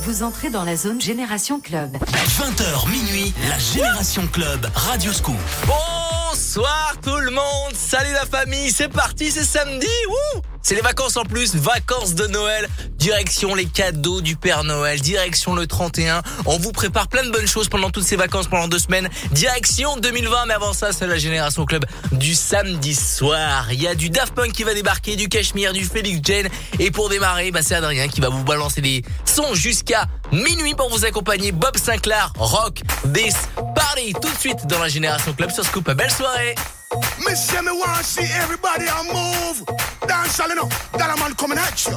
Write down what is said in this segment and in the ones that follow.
Vous entrez dans la zone Génération Club. 20h minuit, la Génération Club, Radio Scoop. Bonsoir tout le monde, salut la famille, c'est parti, c'est samedi, wouh c'est les vacances en plus, vacances de Noël, direction les cadeaux du Père Noël, direction le 31. On vous prépare plein de bonnes choses pendant toutes ces vacances, pendant deux semaines. Direction 2020, mais avant ça, c'est la Génération Club du samedi soir. Il y a du Daft Punk qui va débarquer, du Cashmere, du Felix Jane. Et pour démarrer, bah, c'est Adrien qui va vous balancer des sons jusqu'à minuit pour vous accompagner. Bob Sinclair, Rock, This, Party, tout de suite dans la Génération Club sur Scoop. Belle soirée Me say me want see everybody on move. Dance all enough, that a man coming at you.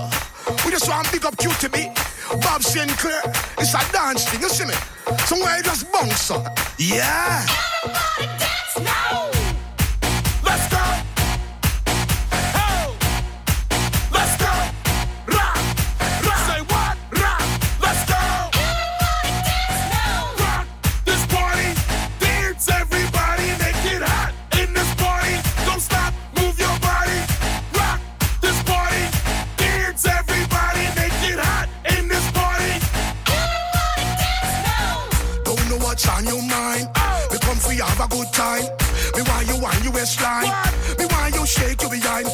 We just want pick up QTB, Bob Sinclair. It's a dance thing, you see me? Somewhere you just bounce up. Yeah. Everybody dance now. Waistline. Me want you shake your behind.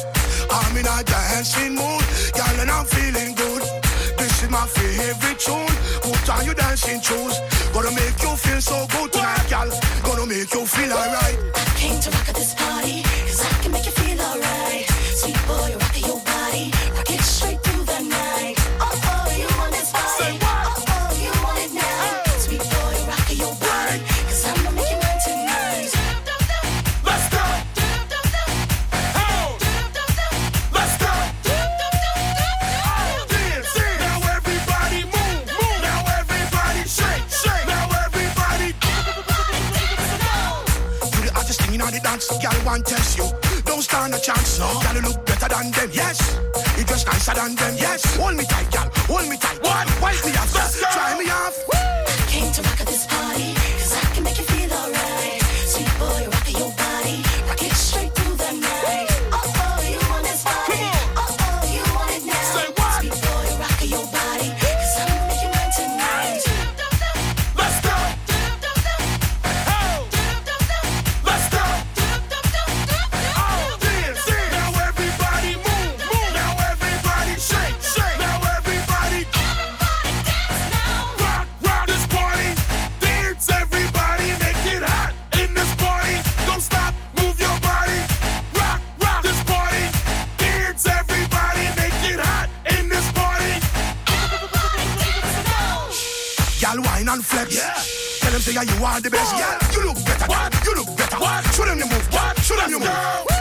I'm in a dancing mood, girl, and I'm feeling good. This is my favorite tune. Put on your dancing shoes. Gonna make you feel so good tonight, girl. Gonna make you feel alright. Stand a chance. No. Gotta look better than them. Yes. You dress nicer than them. Yes. Hold me tight, say you are the best. Yeah, you look better. What? You look better. What? Show them you move. What? Show them you move.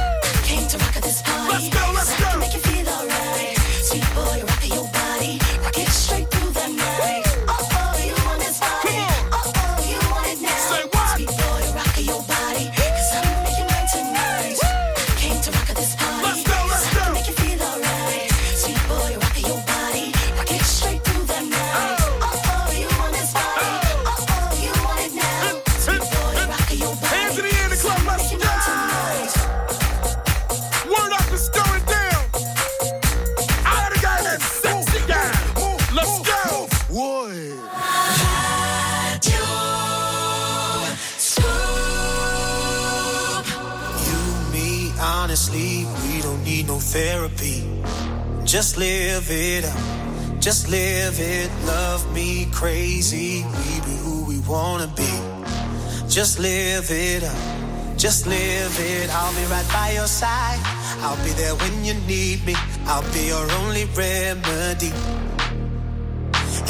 Therapy. Just live it up. Just live it. Love me crazy. We be who we wanna be. Just live it up. Just live it. I'll be right by your side. I'll be there when you need me. I'll be your only remedy.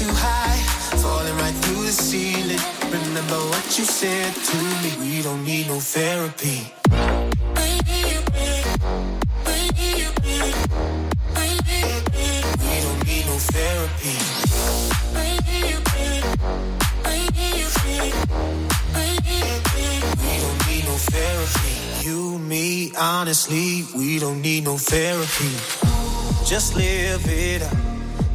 too high, falling right through the ceiling. Remember what you said to me. We don't need no therapy. We don't need no therapy. We don't need no therapy. You, me, honestly, we don't need no therapy. Just live it up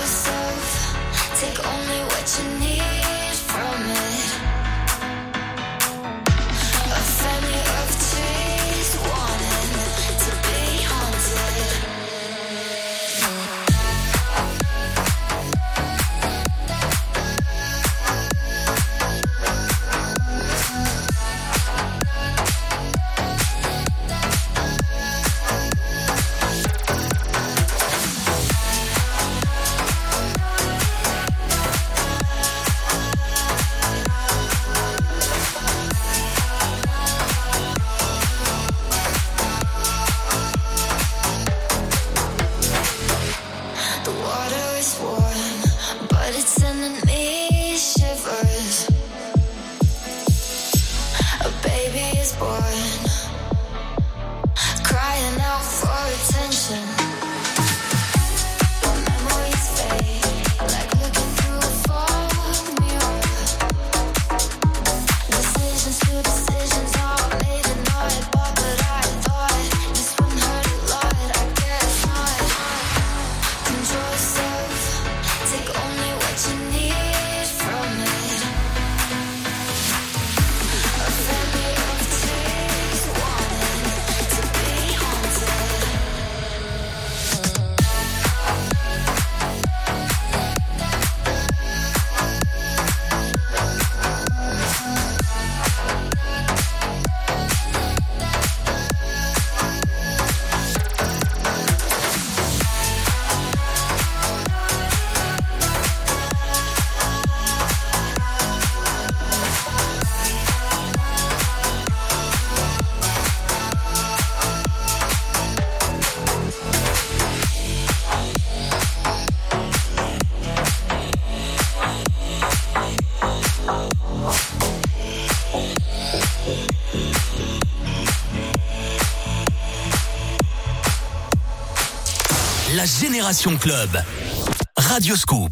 yourself. Take only what you need Génération Club. Radio Scoop.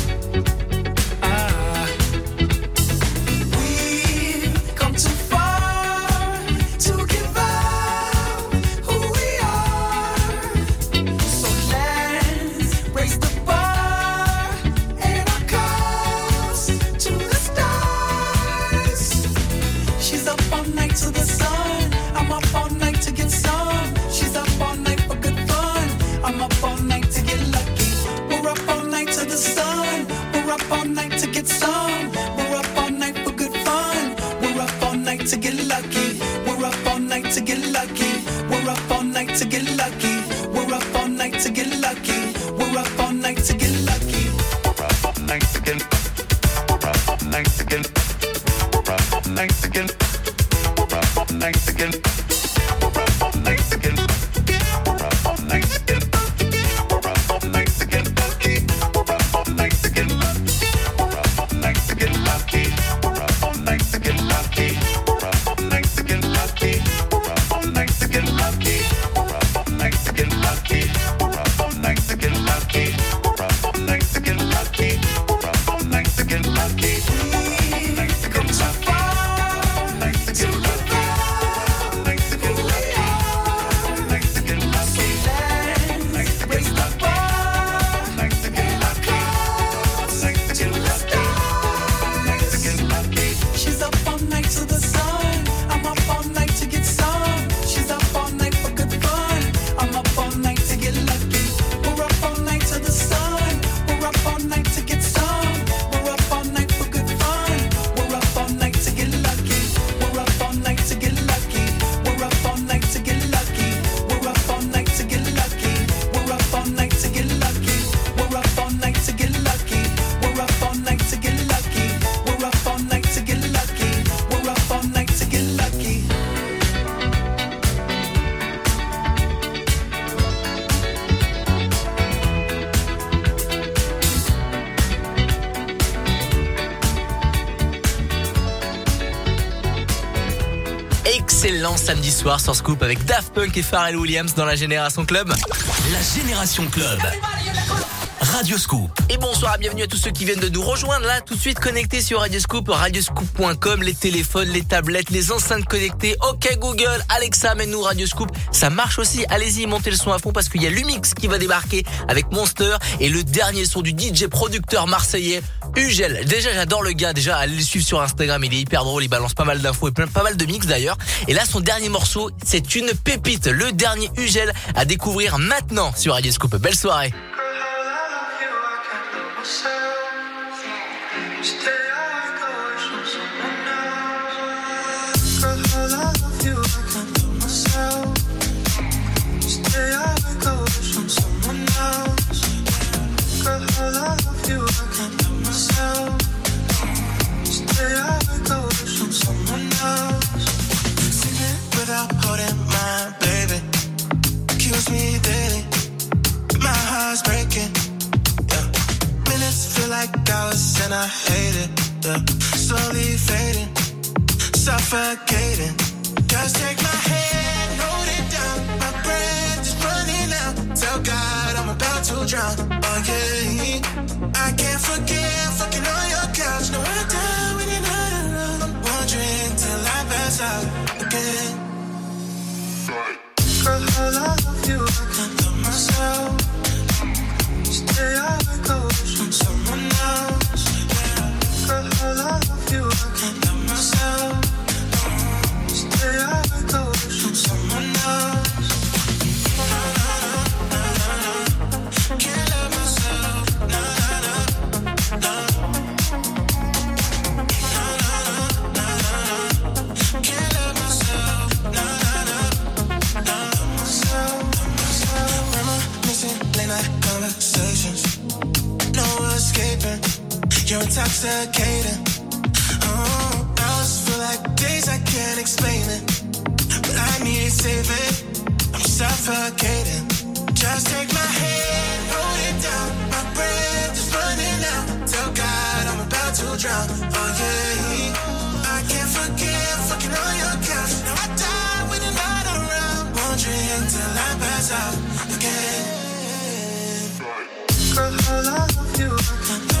to get lucky. sur Scoop avec Daft Punk et Pharrell Williams dans la Génération Club. La Génération Club. Radio Scoop. Et bonsoir, bienvenue à tous ceux qui viennent de nous rejoindre là, tout de suite connectés sur Radio Scoop, radioscoop.com, les téléphones, les tablettes, les enceintes connectées. Ok Google, Alexa, mets-nous Radio Scoop. Ça marche aussi, allez-y, montez le son à fond parce qu'il y a Lumix qui va débarquer avec Monster et le dernier son du DJ producteur marseillais. Ugel. Déjà, j'adore le gars. Déjà, allez le suivre sur Instagram. Il est hyper drôle. Il balance pas mal d'infos et pas mal de mix d'ailleurs. Et là, son dernier morceau, c'est une pépite. Le dernier Ugel à découvrir maintenant sur Radioscoop. Belle soirée. again. I can't forget fucking on your couch. No, when you're not alone. Wondering till I pass out again. Girl, I love you. I can't help myself. Stay out. Intoxicating. Oh, uh-huh. hours feel like days I can't explain it, but I need saving. I'm suffocating. Just take my hand, hold it down. My breath is running out. Tell God I'm about to drown. Oh yeah, I can't forget fucking on your couch. Now I die when you're not around. Won't drink till I pass out again. Girl, I love you.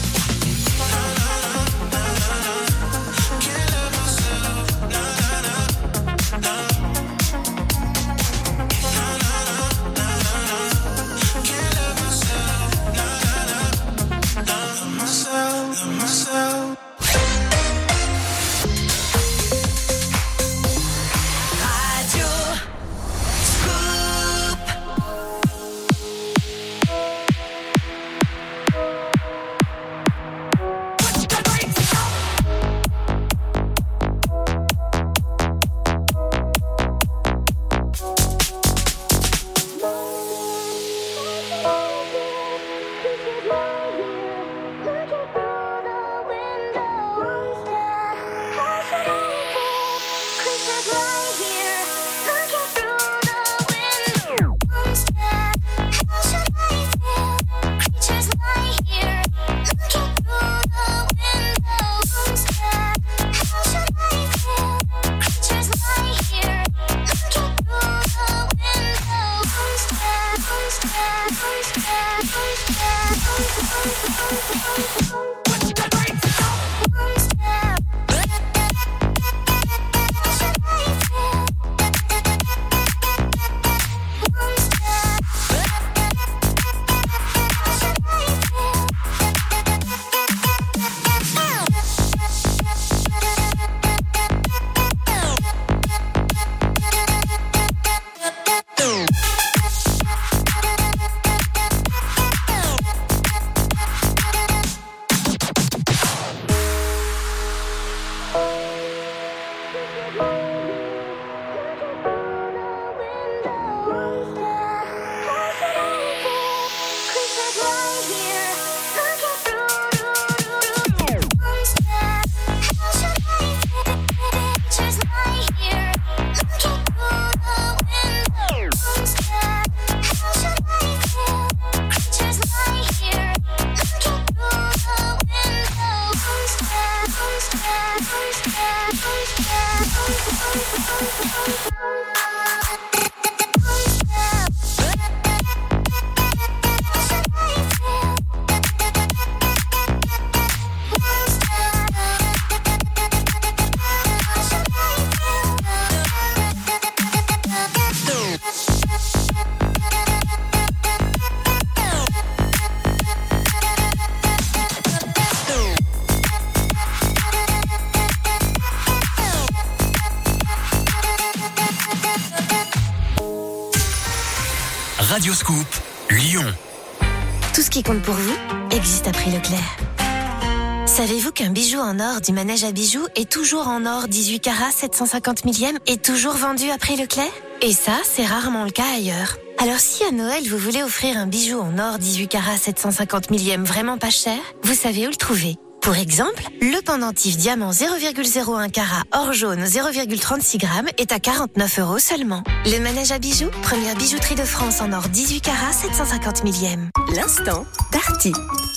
du manège à bijoux est toujours en or 18 carats 750 millième et toujours vendu à prix Leclerc Et ça, c'est rarement le cas ailleurs. Alors si à Noël vous voulez offrir un bijou en or 18 carats 750 millième vraiment pas cher, vous savez où le trouver. Pour exemple, le pendentif diamant 0,01 carat or jaune 0,36 grammes est à 49 euros seulement. Le manège à bijoux, première bijouterie de France en or 18 carats 750 millième. L'instant Darty.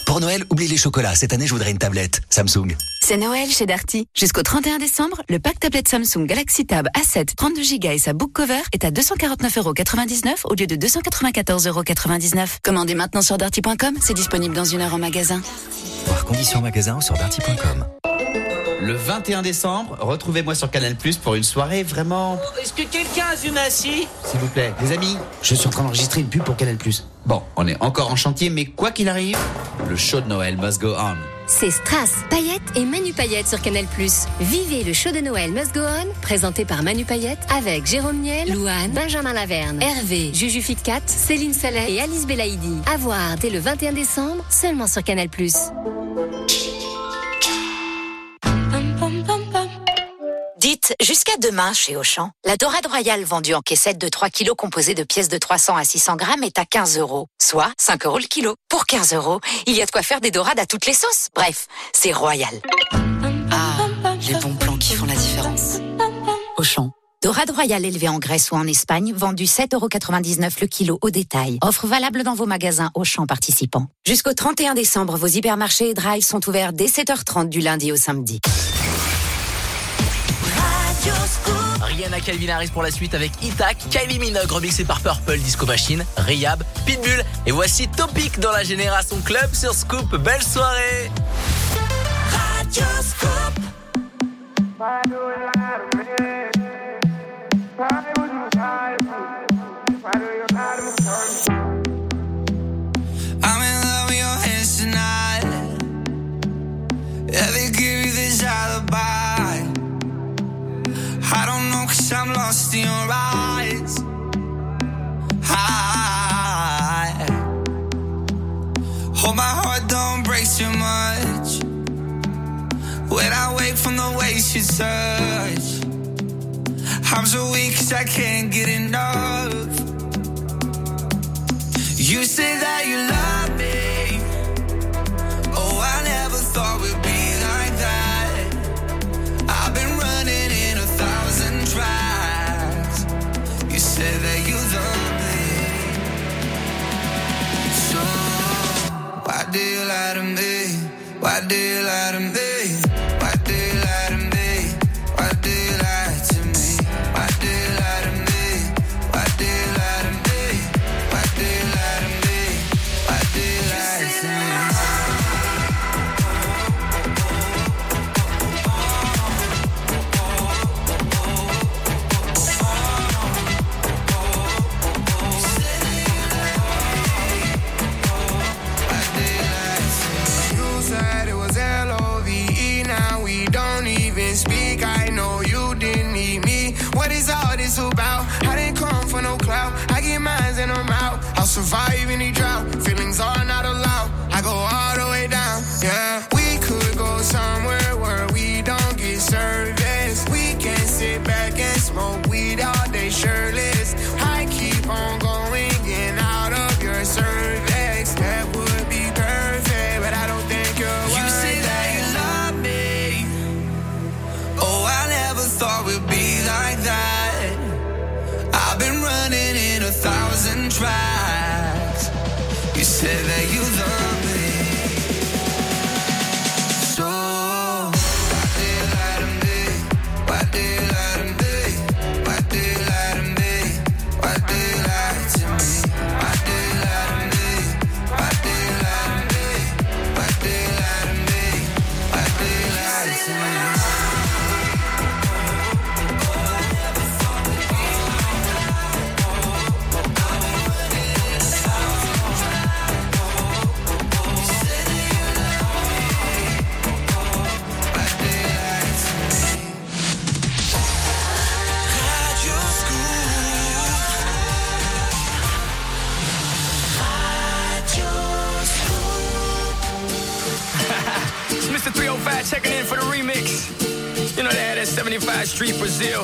Pour Noël, oublie les chocolats. Cette année, je voudrais une tablette. Samsung. C'est Noël chez Darty. Jusqu'au 31 décembre, le pack tablette Samsung Galaxy Tab A7 32 Go et sa book cover est à 249,99€ au lieu de 294,99€. Commandez maintenant sur darty.com, c'est disponible dans une heure en magasin. Voir conditions magasin ou sur darty.com. Le 21 décembre, retrouvez-moi sur Canal Plus pour une soirée vraiment. Est-ce que quelqu'un a une assis S'il vous plaît, les amis, je suis en train d'enregistrer une pub pour Canal Plus. Bon, on est encore en chantier, mais quoi qu'il arrive, le show de Noël must go on. C'est Strass, Paillettes et Manu Paillettes sur Canal+. Vivez le show de Noël Must Go On, présenté par Manu Paillettes, avec Jérôme Niel, Louane, Benjamin Laverne, Hervé, Juju Fitcat, Céline Saleh et Alice Belaïdi. À voir dès le 21 décembre, seulement sur Canal+. Jusqu'à demain, chez Auchan, la dorade royale vendue en caissette de 3 kilos composée de pièces de 300 à 600 grammes est à 15 euros, soit 5 euros le kilo. Pour 15 euros, il y a de quoi faire des dorades à toutes les sauces. Bref, c'est royal. Ah, les bons plans qui font la différence. Auchan. Dorade royale élevée en Grèce ou en Espagne, vendue 7,99 euros le kilo au détail. Offre valable dans vos magasins Auchan participants. Jusqu'au 31 décembre, vos hypermarchés et drive sont ouverts dès 7h30 du lundi au samedi. Rihanna Calvin Harris pour la suite avec Itak, Kylie Minogue remixé par Purple Disco Machine, Rayab, Pitbull et voici Topic dans la Génération Club sur Scoop. Belle soirée I'm in love with your hands tonight. Yeah, they give you this alibi. I don't know, cause I'm lost in your eyes. I hope my heart don't break too much. When I wake from the way she touch, I'm so weak cause I can't get enough. You say that you love me. Oh, I never thought we'd be like that. I've been Why do you lie to me? 75 Street Brazil.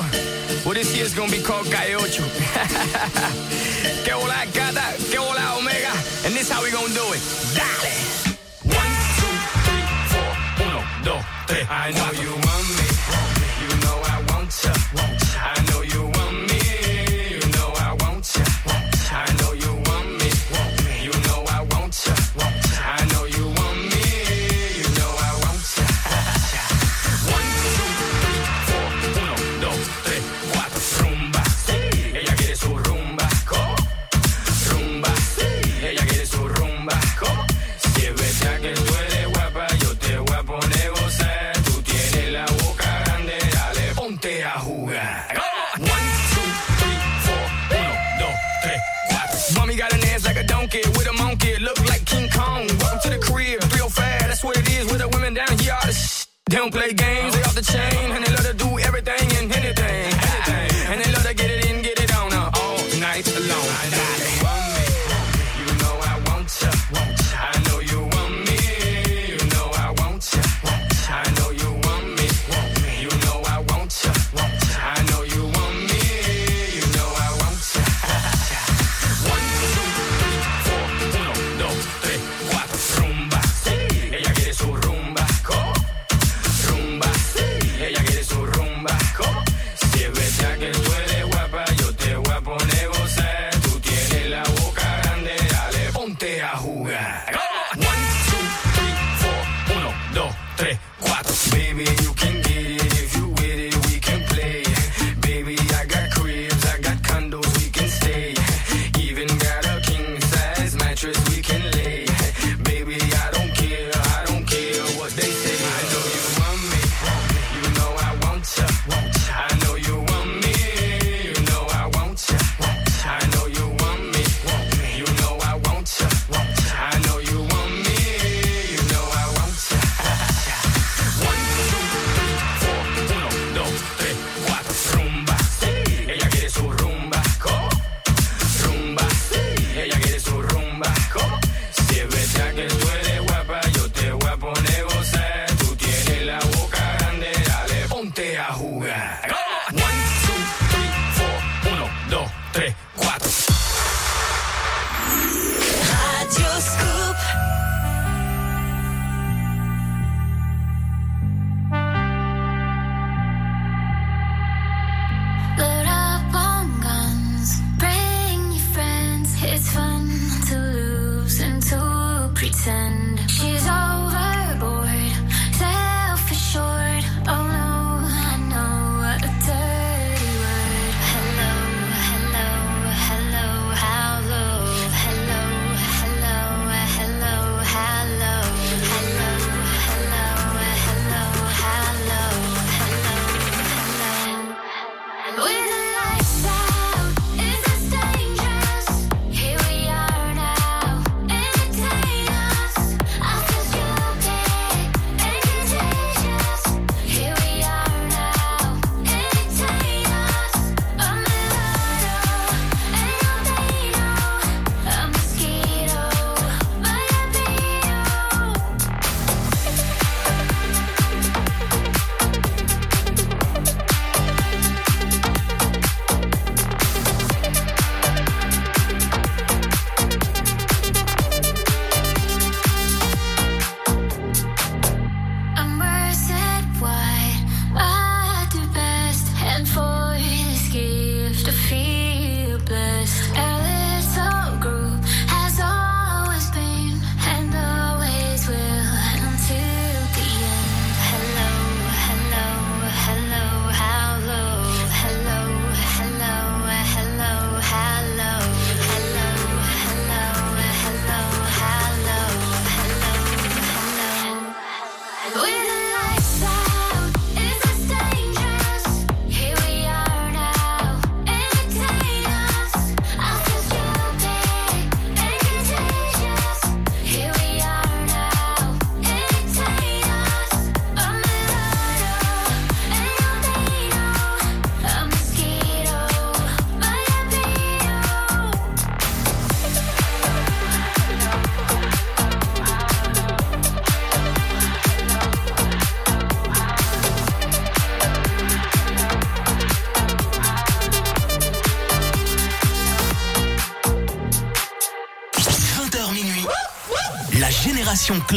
Well, this year's gonna be called Calle Ocho. que hola gata, que hola omega. And this how we gonna do it. Dale. One, two, three, four. Uno, dos, tres. I know. You don't play One, two, three, four. Uno, dos, tres, cuatro. Baby, you can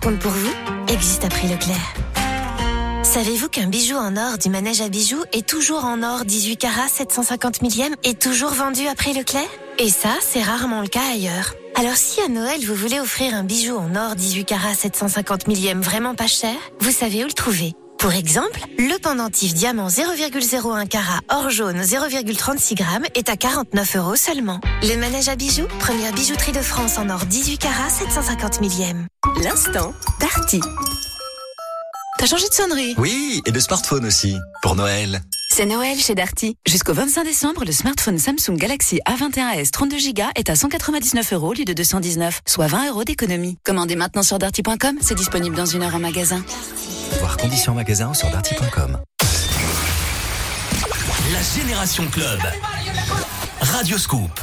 Compte pour vous existe à prix Leclerc. Savez-vous qu'un bijou en or du manège à bijoux est toujours en or 18 carats 750 millième et toujours vendu à prix Leclerc Et ça, c'est rarement le cas ailleurs. Alors si à Noël vous voulez offrir un bijou en or 18 carats 750 millième vraiment pas cher, vous savez où le trouver. Pour exemple, le pendentif diamant 0,01 carat or jaune 0,36 grammes est à 49 euros seulement. Le manège à bijoux, première bijouterie de France en or 18 carats 750 millième. L'instant Darty. T'as changé de sonnerie Oui, et de smartphone aussi, pour Noël. C'est Noël chez Darty. Jusqu'au 25 décembre, le smartphone Samsung Galaxy A21s 32Go est à 199 euros au lieu de 219, soit 20 euros d'économie. Commandez maintenant sur darty.com, c'est disponible dans une heure en magasin. Voir conditions magasin ou sur darty.com. La Génération Club. Radio Scoop.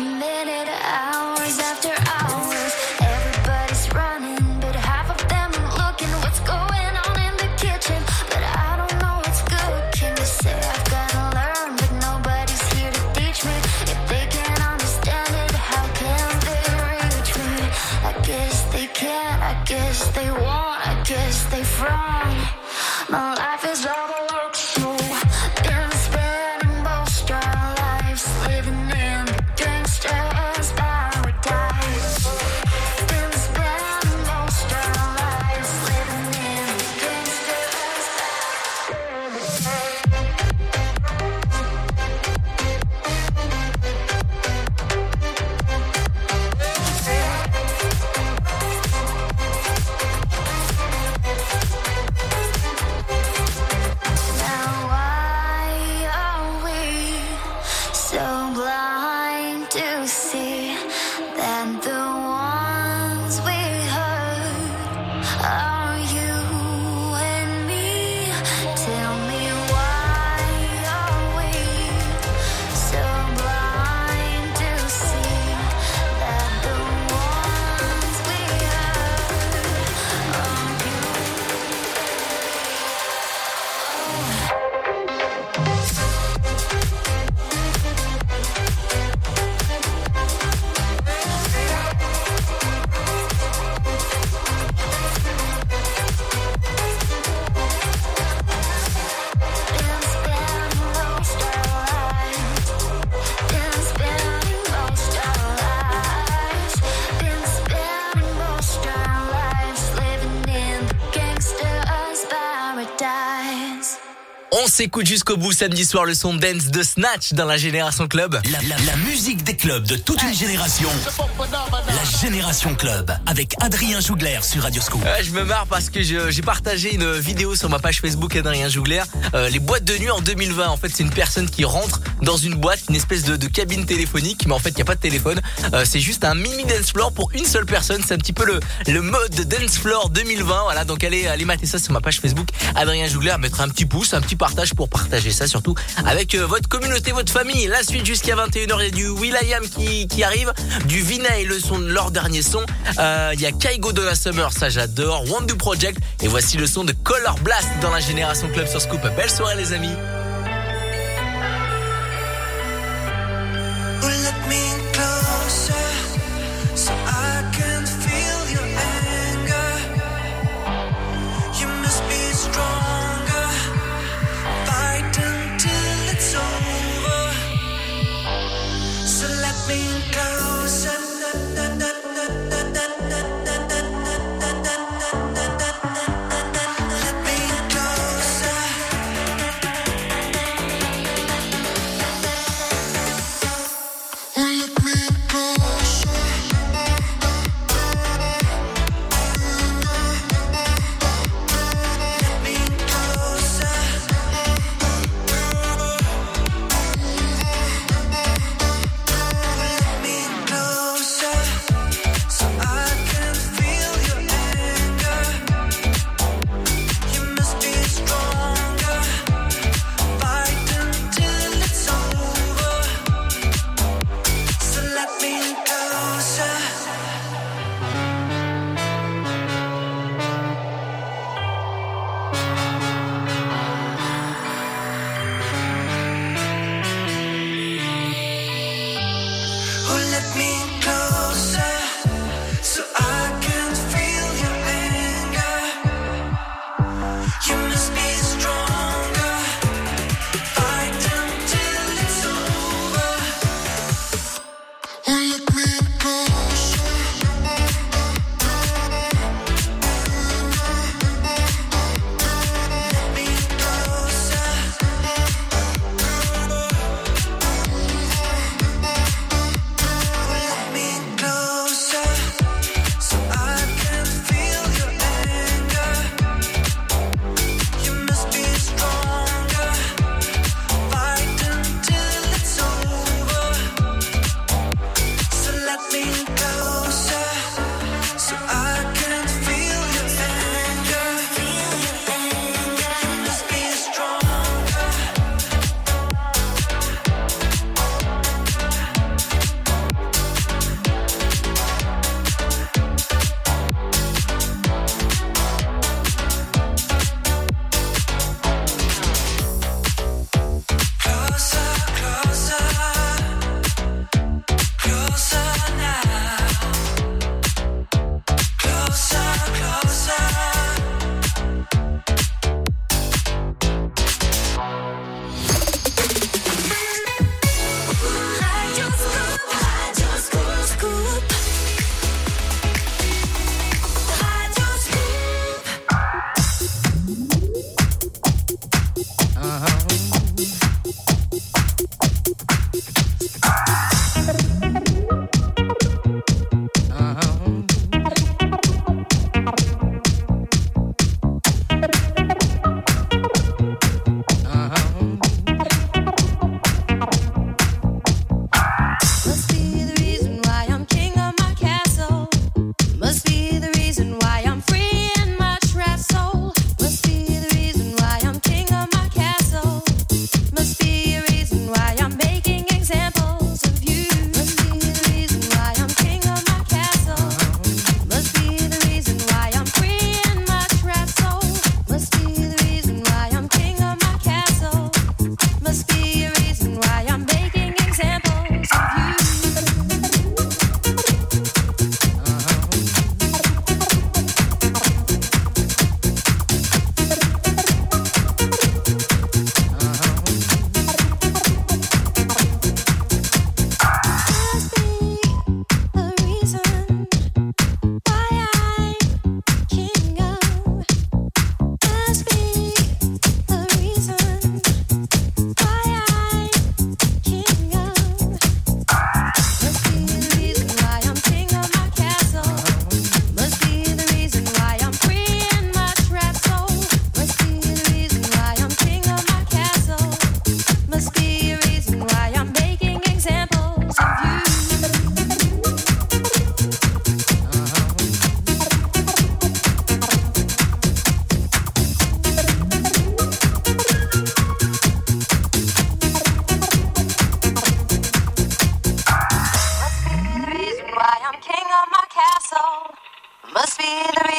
minute out. S'écoute jusqu'au bout samedi soir le son dance de Snatch dans la Génération Club. La, la- la musique des clubs de toute une génération. La Génération Club avec Adrien Jougler sur Radio Scoop. Je me marre parce que j'ai partagé une vidéo sur ma page Facebook Adrien Jougler. Euh, les boîtes de nuit en 2020. En fait, c'est une personne qui rentre dans une boîte, une espèce de, cabine téléphonique, mais en fait, il n'y a pas de téléphone. Euh, c'est juste un mini dance floor pour une seule personne. C'est un petit peu le, le mode dance floor 2020. Voilà, donc allez, allez mater ça sur ma page Facebook Adrien Jougler. Mettre un petit pouce, un petit partage pour partager ça surtout avec euh, votre communauté, votre famille. La suite jusqu'à 21h, il y a du Will.i.am qui, qui arrive, du Vinay, le son de leur dernier son. Euh, Il y a Kaigo de la Summer, ça j'adore. Do Project. Et voici le son de Color Blast dans la Génération Club sur Scoop. Belle soirée les amis.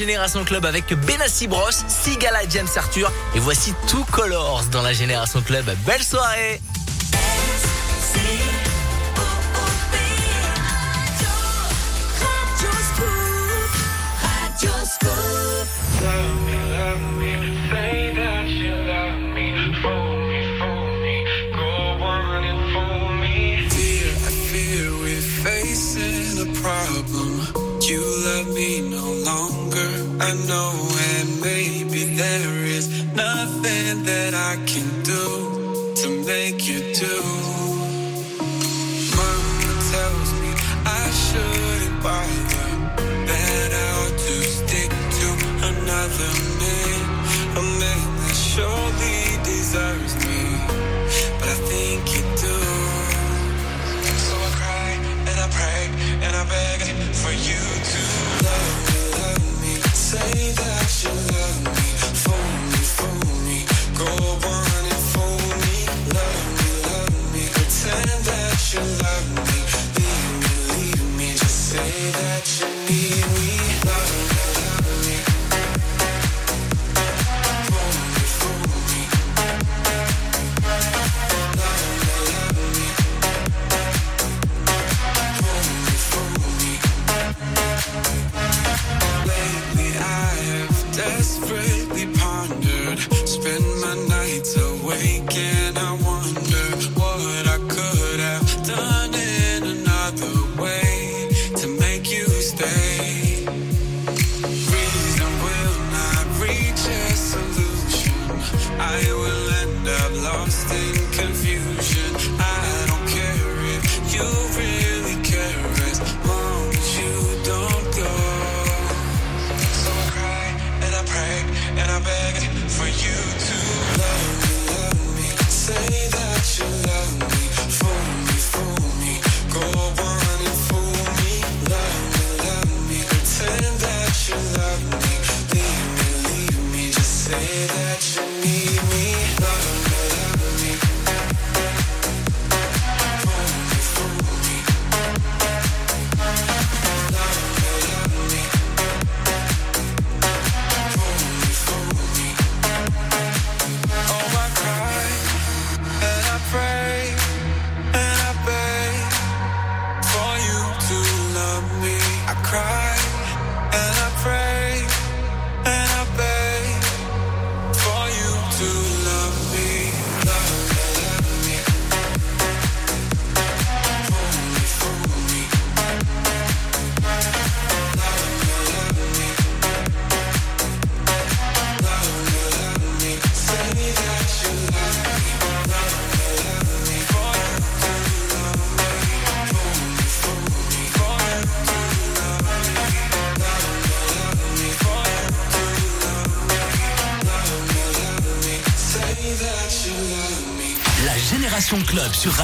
Génération Club avec Benassi Bros, Sigala James Arthur. Et voici tout Colors dans la Génération Club. Belle soirée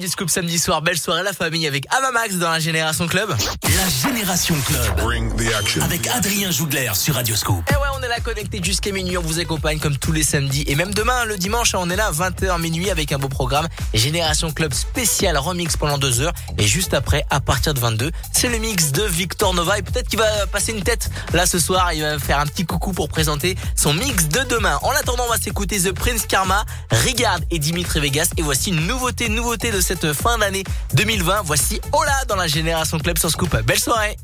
du samedi soir. Belle soirée à la famille avec Amamax dans la Génération Club. La Génération Club. Bring the action. Avec Adrien Jougler sur Radio Scoop la connecter jusqu'à minuit. On vous accompagne comme tous les samedis et même demain, le dimanche, on est là à 20h minuit avec un beau programme Génération Club spécial remix pendant deux heures. Et juste après, à partir de 22, c'est le mix de Victor Nova et peut-être qu'il va passer une tête là ce soir. Il va faire un petit coucou pour présenter son mix de demain. En attendant, on va s'écouter The Prince Karma, Rigard et Dimitri Vegas. Et voici une nouveauté, nouveauté de cette fin d'année 2020. Voici Ola dans la Génération Club sur Scoop. Belle soirée.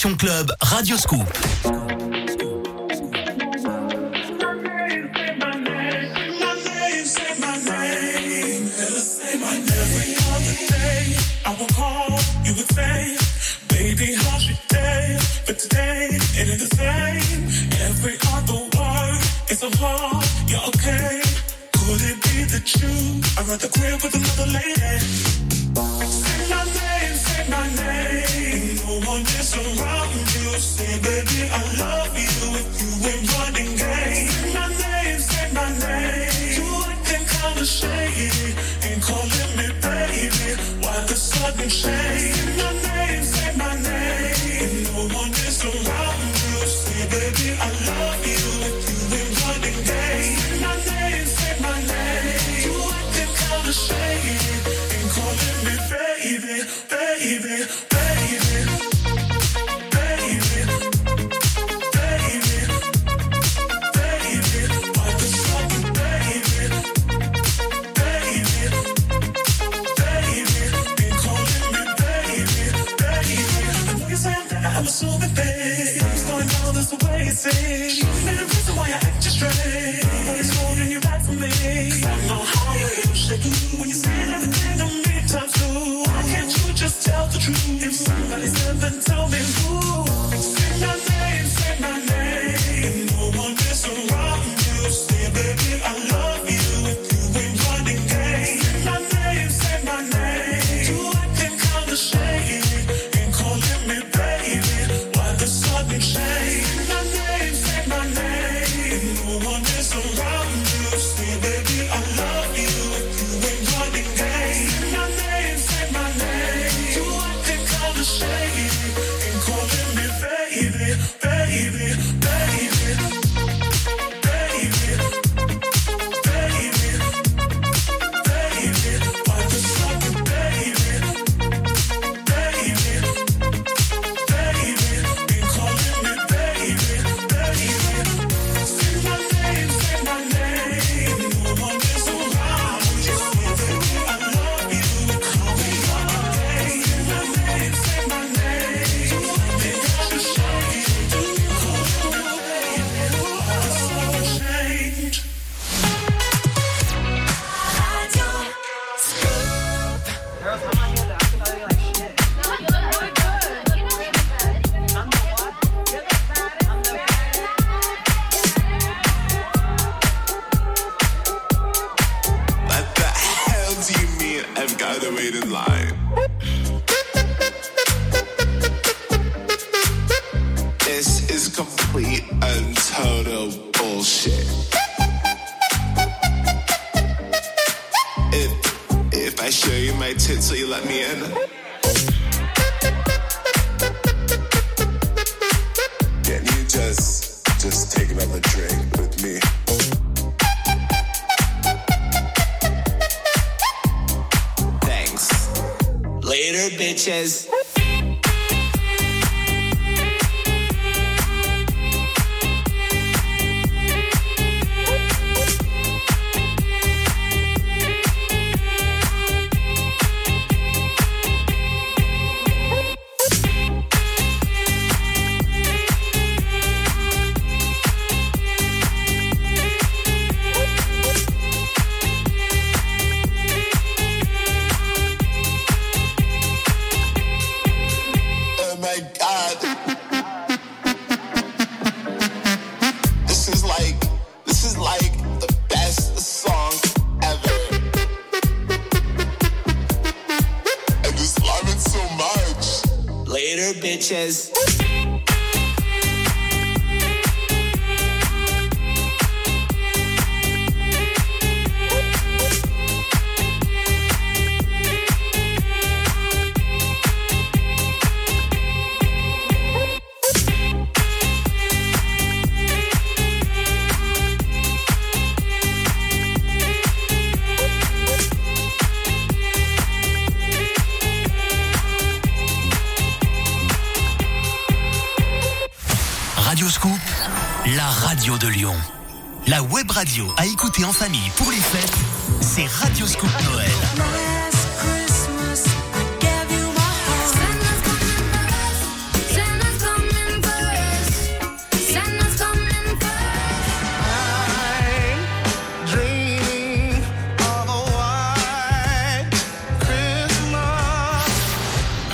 Club, Radio Scoop. total bullshit. If if I show you my tits, will you let me in? radio à écouter en famille pour les fêtes, c'est Radio Scoop Noël.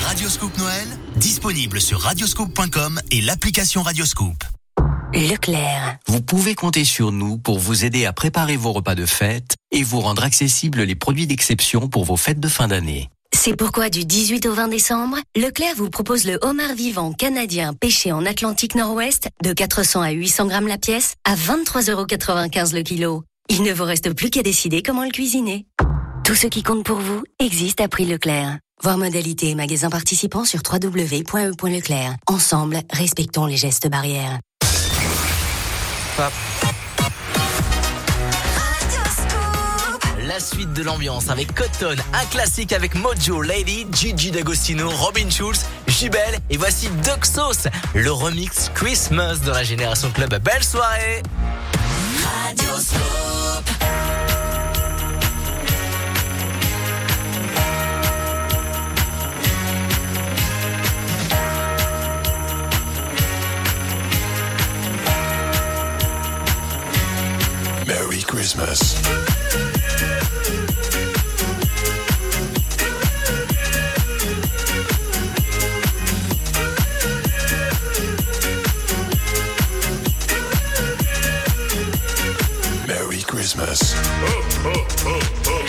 Radioscoop Noël, disponible sur radioscoop.com et l'application Radioscoop. Leclerc. Vous pouvez compter sur nous pour vous aider à préparer vos repas de fête et vous rendre accessibles les produits d'exception pour vos fêtes de fin d'année. C'est pourquoi du 18 au 20 décembre, Leclerc vous propose le homard vivant canadien pêché en Atlantique Nord-Ouest de 400 à 800 grammes la pièce à 23,95 le kilo. Il ne vous reste plus qu'à décider comment le cuisiner. Tout ce qui compte pour vous existe à prix Leclerc. Voir modalité et magasins participants sur www.e.leclerc. Ensemble, respectons les gestes barrières. La suite de l'ambiance avec Cotton, un classique avec Mojo, Lady, Gigi D'Agostino, Robin Schulz, Jubel et voici Duxos, le remix Christmas de la Génération Club. Belle soirée Merry Christmas. Merry Christmas. Oh, oh, oh,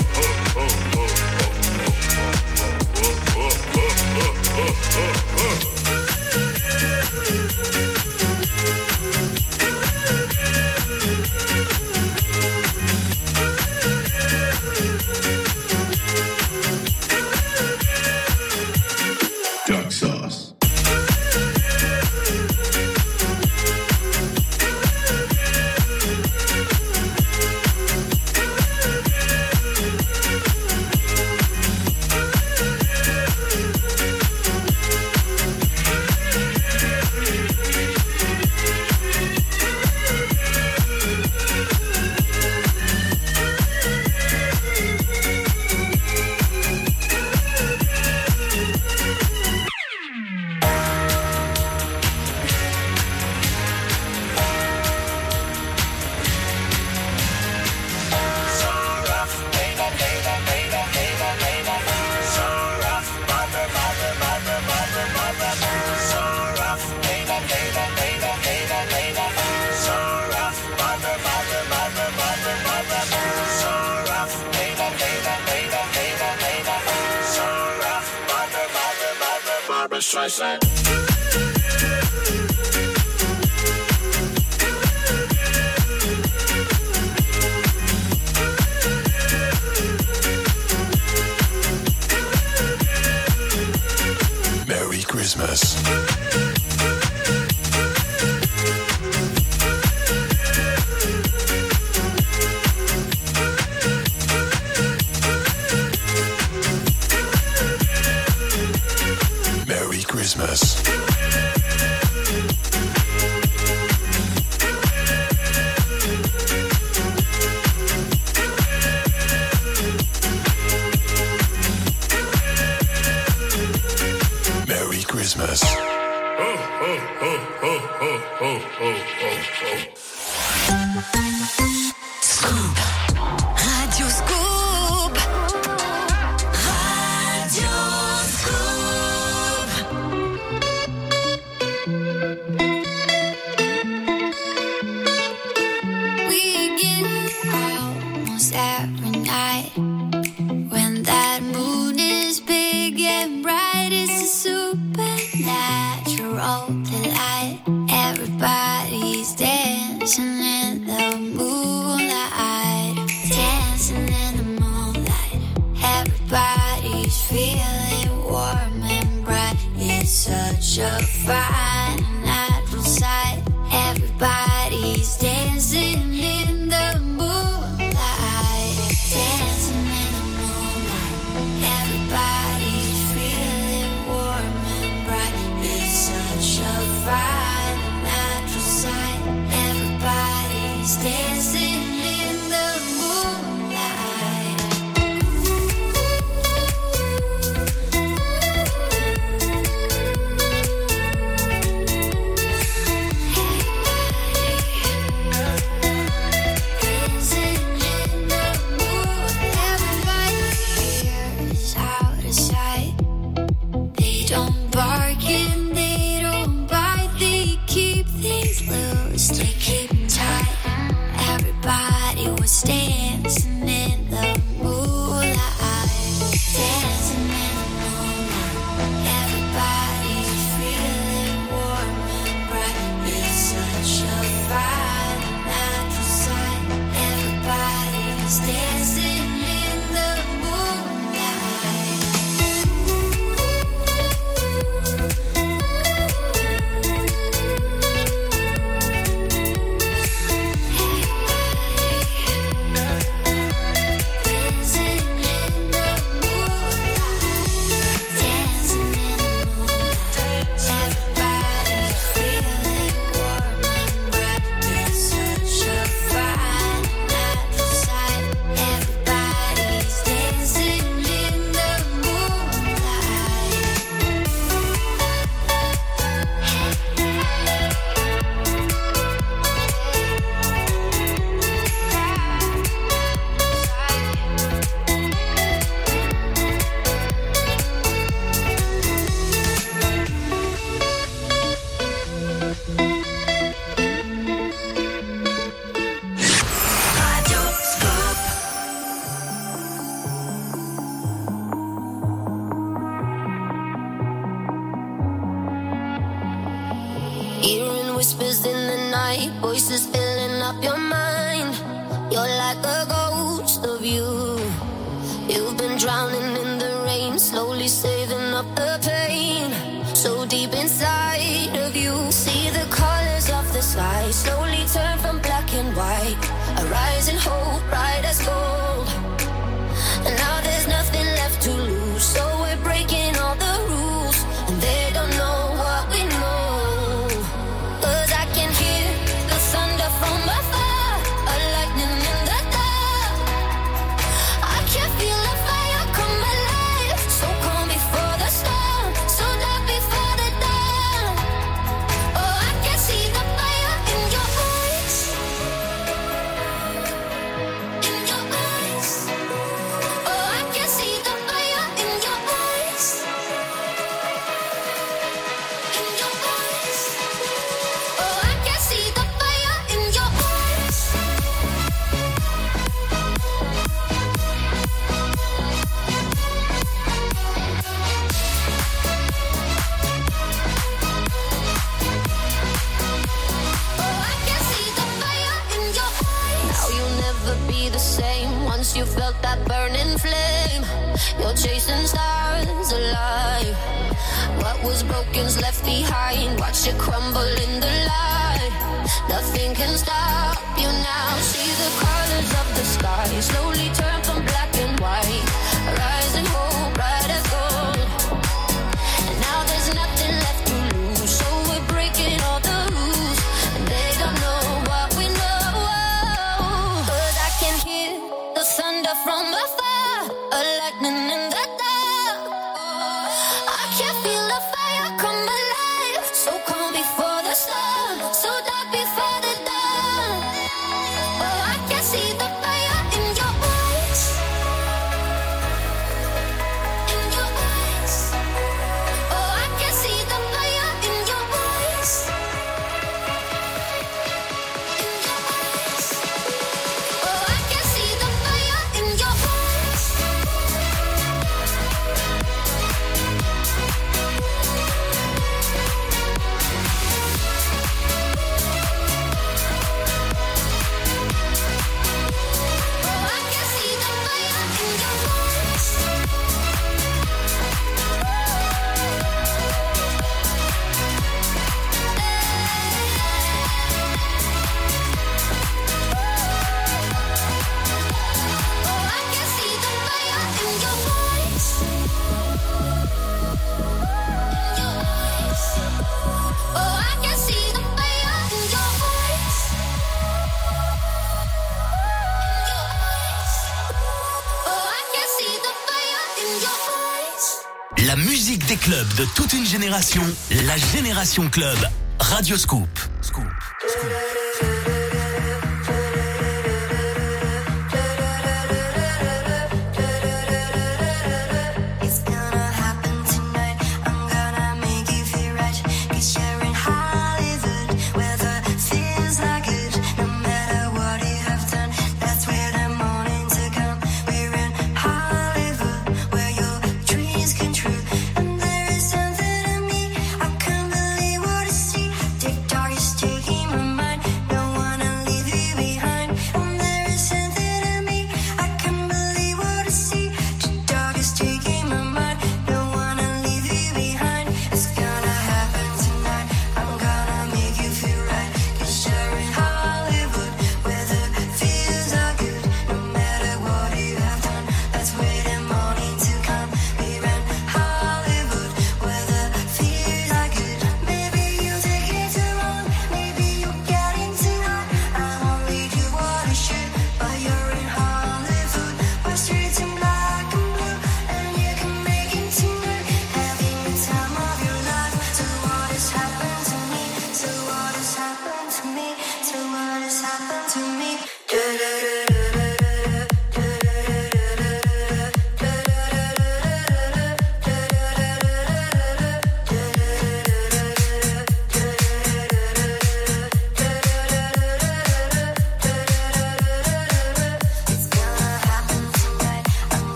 génération, la Génération Club, Radio Scoop.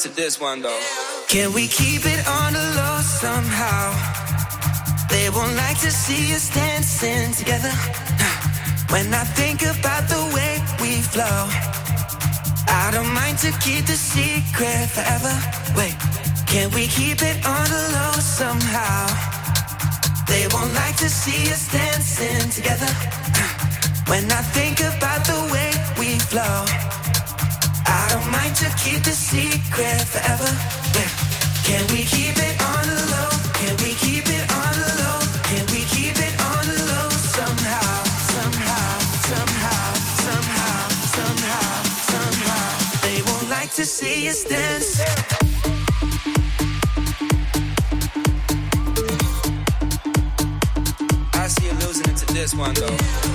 To this one though. Can we keep it on the low somehow? They won't like to see us dancing together. When I think about the way we flow, I don't mind to keep the secret forever. Wait, can we keep it on the low somehow? They won't like to see us dancing together. When I think about the way we flow, keep the secret forever. Can we keep it on the low? Can we keep it on the low? Can we keep it on the low somehow? Somehow, somehow, somehow, somehow, somehow. They won't like to see us dance. I see you losing it to this one though.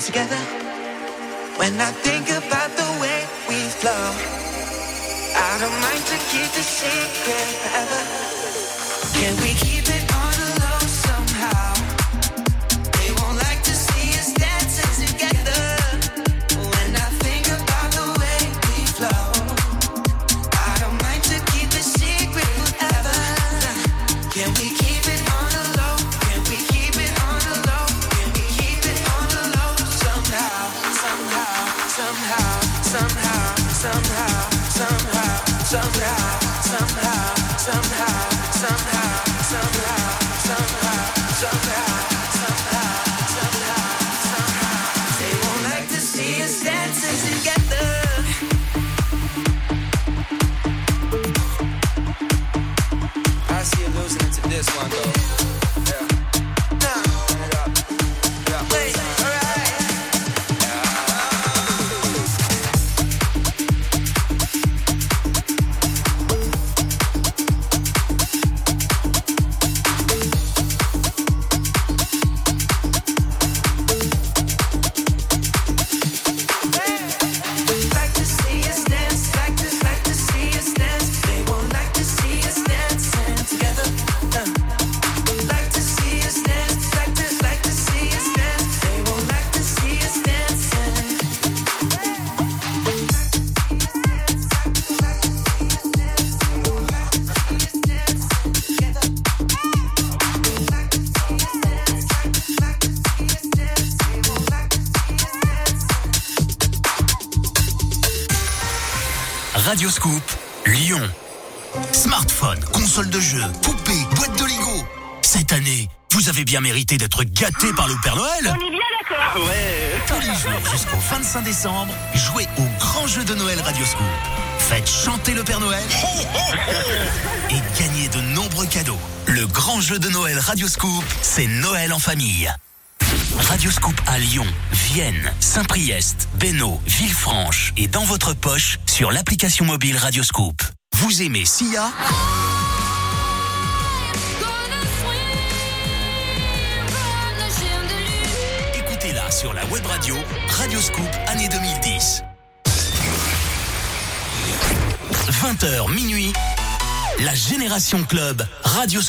Together. When I think about the way we flow, I don't mind to keep the secret forever. Bien mérité d'être gâté par le Père Noël. On est bien d'accord. Ouais. Tous les jours jusqu'au 25 décembre, jouez au grand jeu de Noël Radio Scoop. Faites chanter le Père Noël et gagnez de nombreux cadeaux. Le grand jeu de Noël Radio Scoop, c'est Noël en famille. Radio Scoop à Lyon, Vienne, Saint-Priest, Bénaud, Villefranche et dans votre poche sur l'application mobile Radio Scoop. Vous aimez Sia? Sur la web radio Radio Scoop année 2010. 20h minuit, la Génération Club Radio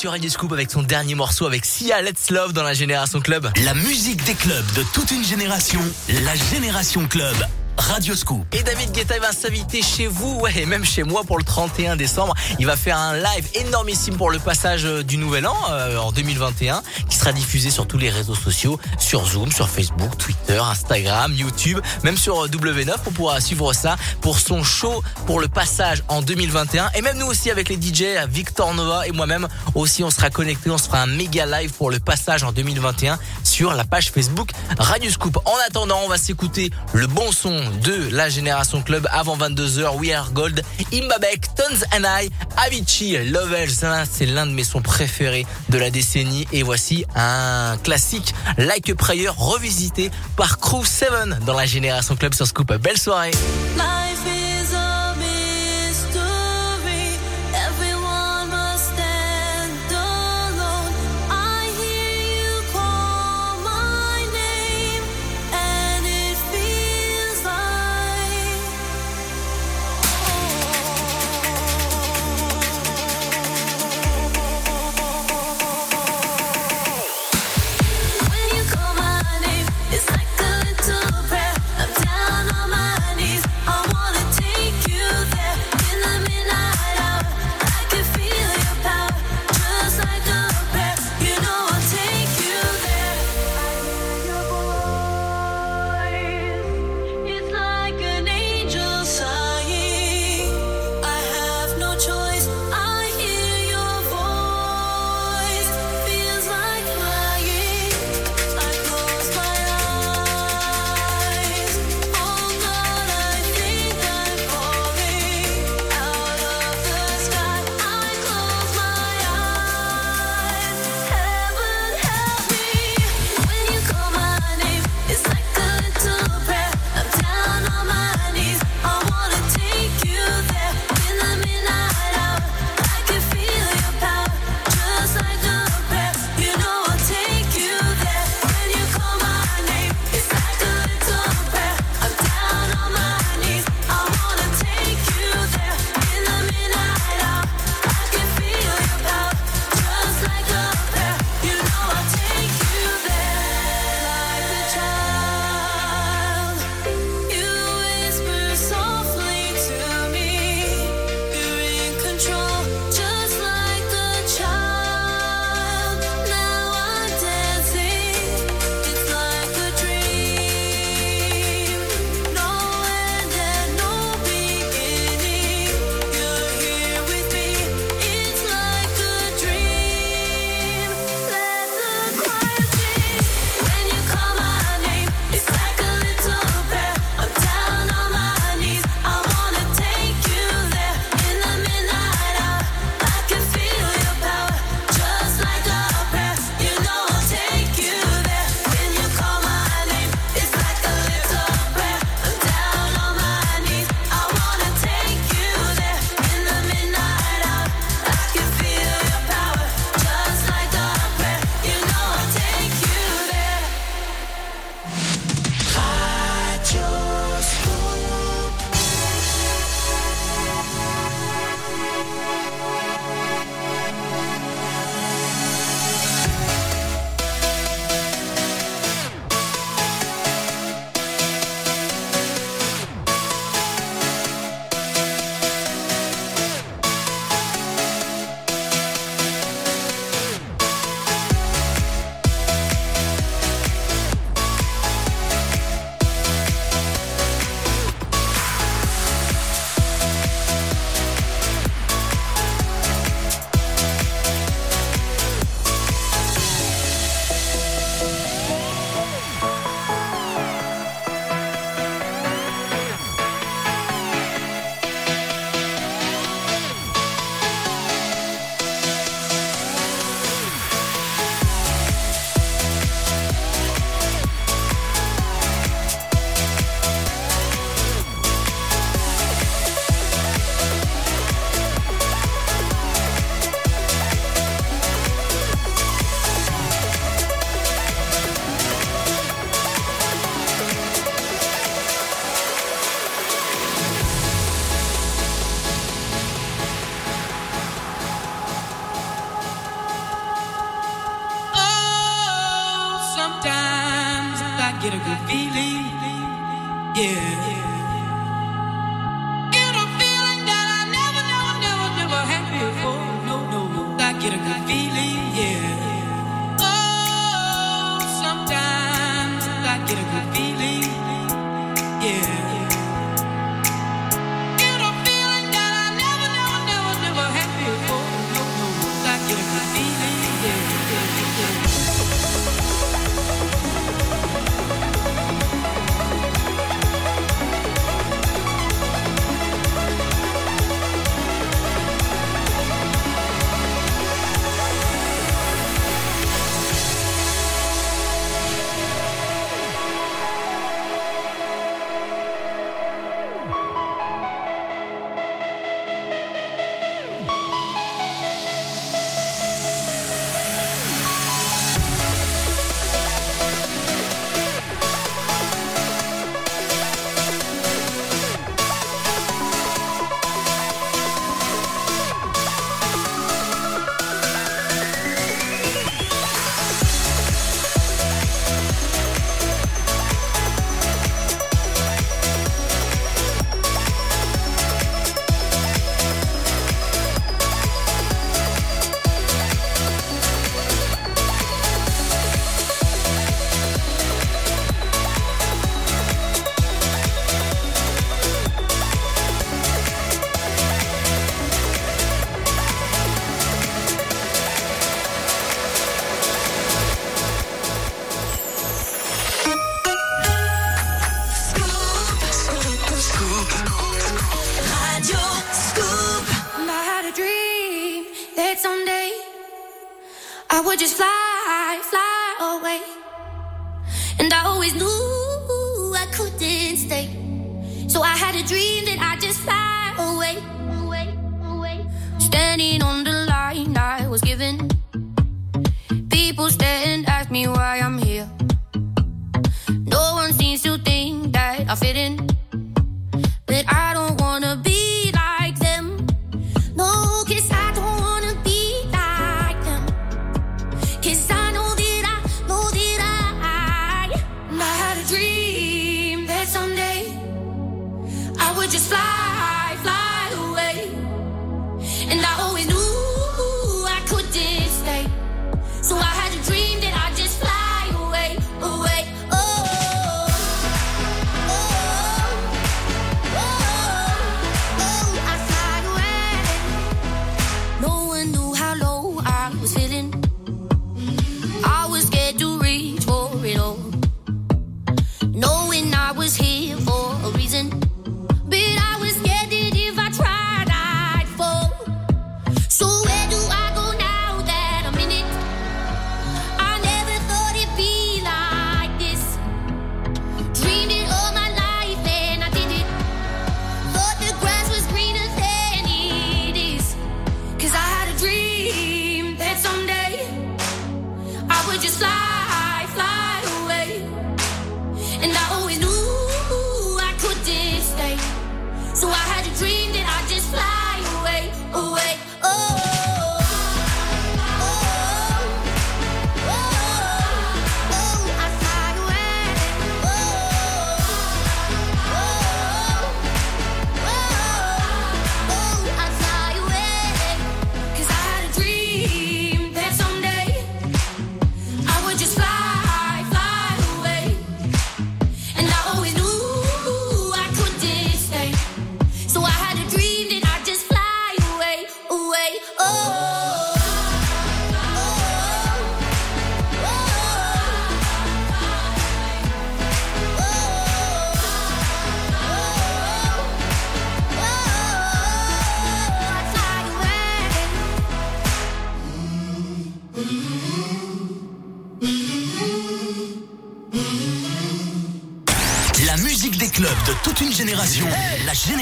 sur Radio Scoop avec son dernier morceau avec Sia Let's Love dans la Génération Club. La musique des clubs de toute une génération, la Génération Club. Radio Scoop. Et David Guetta va s'inviter chez vous, ouais, et même chez moi pour le 31 décembre. Il va faire un live énormissime pour le passage euh, du Nouvel An euh, en 2021, qui sera diffusé sur tous les réseaux sociaux, sur Zoom, sur Facebook, Twitter, Instagram, YouTube, même sur euh, W9. On pourra suivre ça pour son show pour le passage en 2021. Et même nous aussi avec les DJ, Victor Nova et moi-même aussi, on sera connectés. On se fera un méga live pour le passage en 2021 sur la page Facebook Radio Scoop. En attendant, on va s'écouter le bon son de la Génération Club avant 22h. We Are Gold, Imbabek, Tons and I, Avicii, Lovers. Ça, C'est l'un de mes sons préférés de la décennie. Et voici un classique, Like a Prayer, revisité par Crew 7 dans la Génération Club sur Scoop. Belle soirée.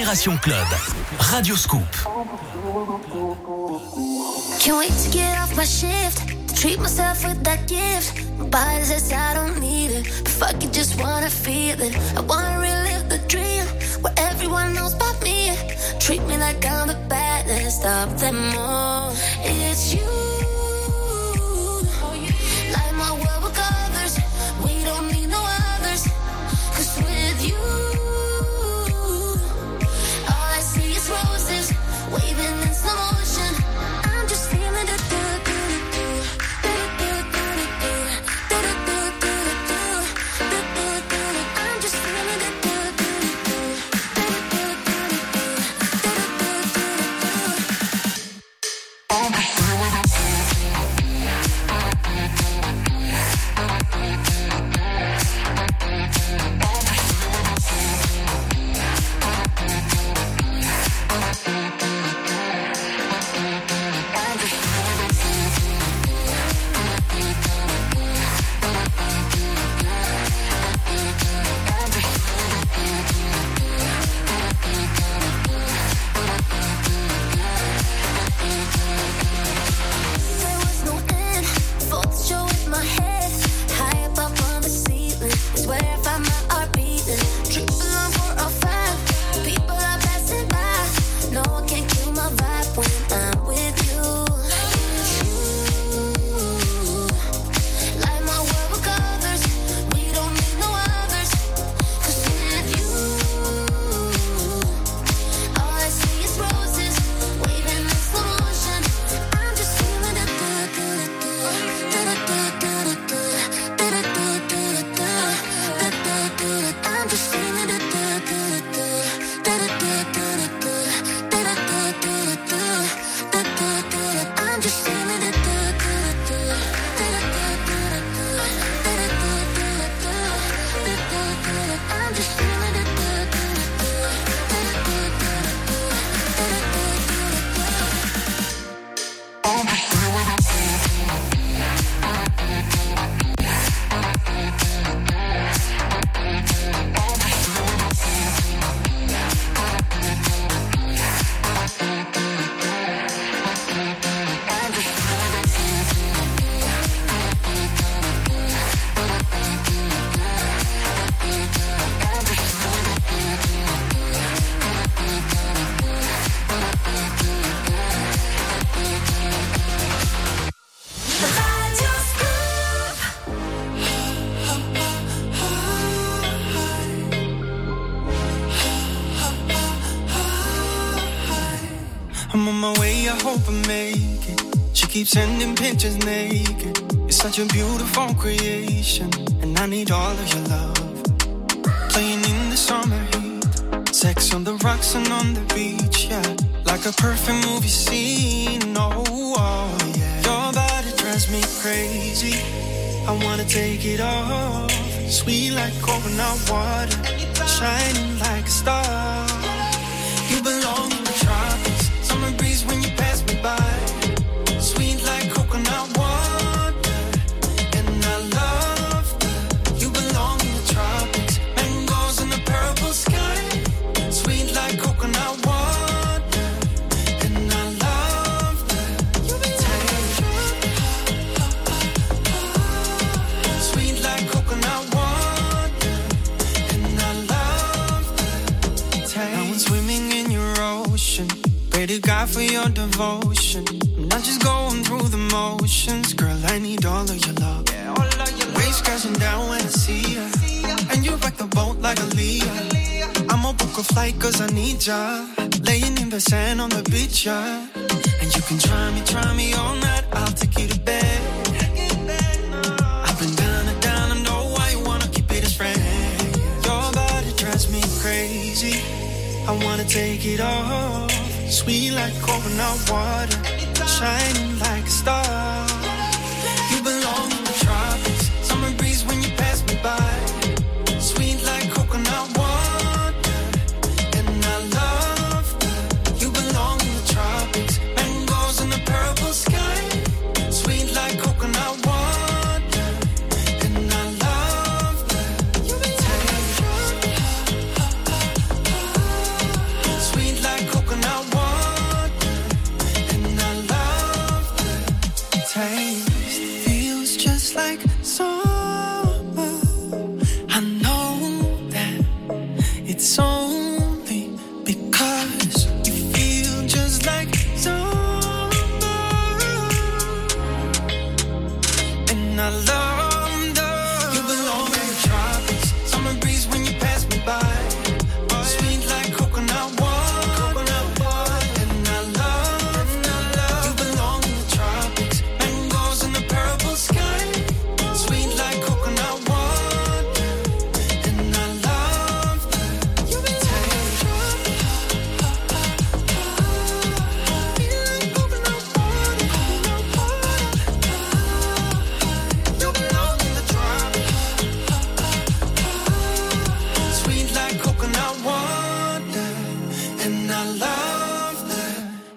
Génération Club, Radio Scoop. Can't wait to get off my shift. Treat myself with that gift. My body says I don't need it. But fuck it, just wanna feel it. I wanna relive the dream where everyone knows about me. Treat me like I'm the baddest of them all. It's you. keep sending pictures naked. You're such a beautiful creation, and I need all of your love. Playing in the summer heat, sex on the rocks and on the beach, yeah. Like a perfect movie scene, oh, oh yeah. Your body drives me crazy. I wanna take it off. Sweet like coconut water, shining like a star. You belong. sand on the beach, yeah. And you can try me, try me all night. I'll take you to bed. I've been down and down, I know why you wanna keep it as friends. Your body drives me crazy. I wanna take it all. Sweet like coconut water, shining